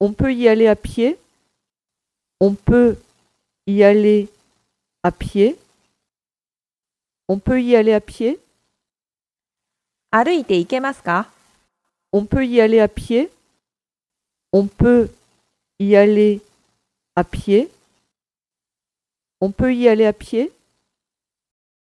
On peut y aller à pied. On peut y aller à pied. On peut y aller à pied. On peut y aller à pied. On peut y aller à pied. On peut y aller à pied.